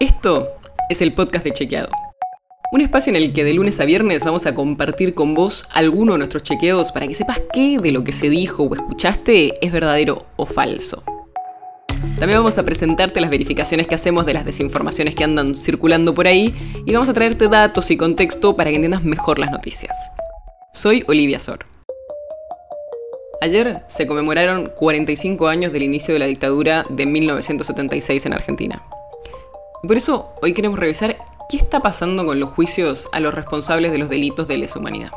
Esto es el podcast de Chequeado. Un espacio en el que de lunes a viernes vamos a compartir con vos alguno de nuestros chequeos para que sepas qué de lo que se dijo o escuchaste es verdadero o falso. También vamos a presentarte las verificaciones que hacemos de las desinformaciones que andan circulando por ahí y vamos a traerte datos y contexto para que entiendas mejor las noticias. Soy Olivia Sor. Ayer se conmemoraron 45 años del inicio de la dictadura de 1976 en Argentina. Por eso hoy queremos revisar qué está pasando con los juicios a los responsables de los delitos de lesa humanidad.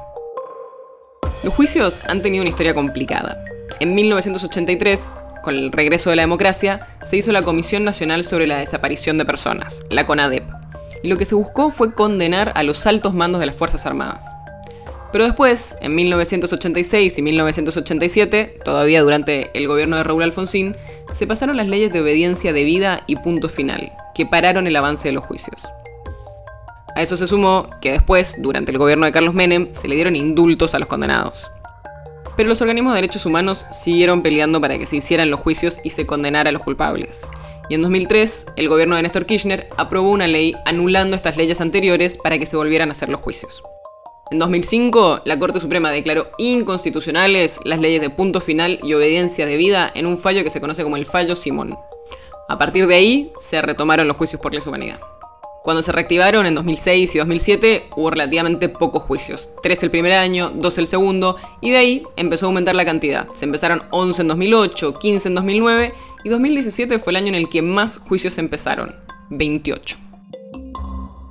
Los juicios han tenido una historia complicada. En 1983, con el regreso de la democracia, se hizo la Comisión Nacional sobre la Desaparición de Personas, la CONADEP, y lo que se buscó fue condenar a los altos mandos de las Fuerzas Armadas. Pero después, en 1986 y 1987, todavía durante el gobierno de Raúl Alfonsín, se pasaron las leyes de obediencia debida y punto final, que pararon el avance de los juicios. A eso se sumó que después, durante el gobierno de Carlos Menem, se le dieron indultos a los condenados. Pero los organismos de derechos humanos siguieron peleando para que se hicieran los juicios y se condenara a los culpables. Y en 2003, el gobierno de Néstor Kirchner aprobó una ley anulando estas leyes anteriores para que se volvieran a hacer los juicios. En 2005, la Corte Suprema declaró inconstitucionales las leyes de punto final y obediencia debida en un fallo que se conoce como el fallo Simón. A partir de ahí, se retomaron los juicios por lesa humanidad. Cuando se reactivaron en 2006 y 2007, hubo relativamente pocos juicios. Tres el primer año, dos el segundo, y de ahí empezó a aumentar la cantidad. Se empezaron 11 en 2008, 15 en 2009, y 2017 fue el año en el que más juicios empezaron, 28.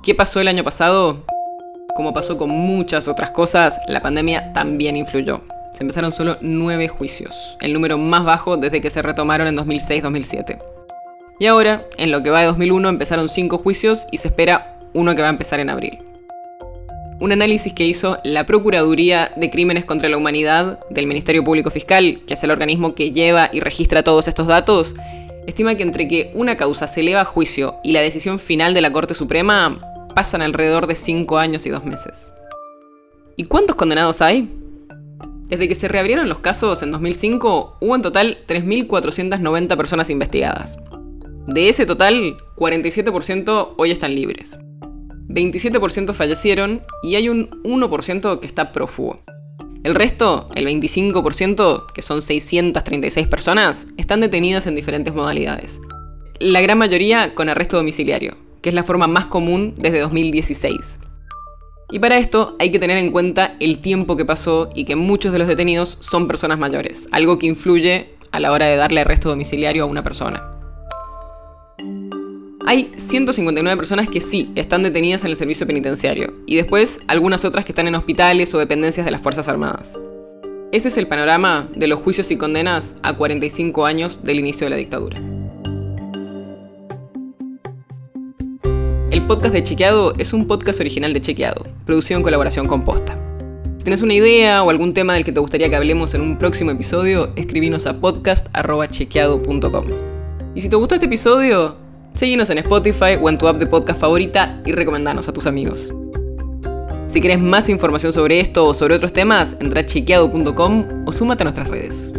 ¿Qué pasó el año pasado? Como pasó con muchas otras cosas, la pandemia también influyó. Se empezaron solo nueve juicios, el número más bajo desde que se retomaron en 2006-2007. Y ahora, en lo que va de 2001, empezaron cinco juicios y se espera uno que va a empezar en abril. Un análisis que hizo la Procuraduría de Crímenes contra la Humanidad del Ministerio Público Fiscal, que es el organismo que lleva y registra todos estos datos, estima que entre que una causa se eleva a juicio y la decisión final de la Corte Suprema pasan alrededor de 5 años y 2 meses. ¿Y cuántos condenados hay? Desde que se reabrieron los casos en 2005, hubo en total 3.490 personas investigadas. De ese total, 47% hoy están libres. 27% fallecieron y hay un 1% que está prófugo. El resto, el 25%, que son 636 personas, están detenidas en diferentes modalidades. La gran mayoría con arresto domiciliario, que es la forma más común desde 2016. Y para esto hay que tener en cuenta el tiempo que pasó y que muchos de los detenidos son personas mayores, algo que influye a la hora de darle arresto domiciliario a una persona. Hay 159 personas que sí están detenidas en el servicio penitenciario y después algunas otras que están en hospitales o dependencias de las Fuerzas Armadas. Ese es el panorama de los juicios y condenas a 45 años del inicio de la dictadura. El podcast de Chequeado es un podcast original de Chequeado, producido en colaboración con Posta. Si tienes una idea o algún tema del que te gustaría que hablemos en un próximo episodio, escribinos a podcast.chequeado.com. Y si te gustó este episodio, seguinos en Spotify o en tu app de podcast favorita y recomendanos a tus amigos. Si quieres más información sobre esto o sobre otros temas, entra a chequeado.com o súmate a nuestras redes.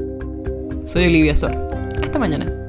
Soy Olivia Sor. Hasta mañana.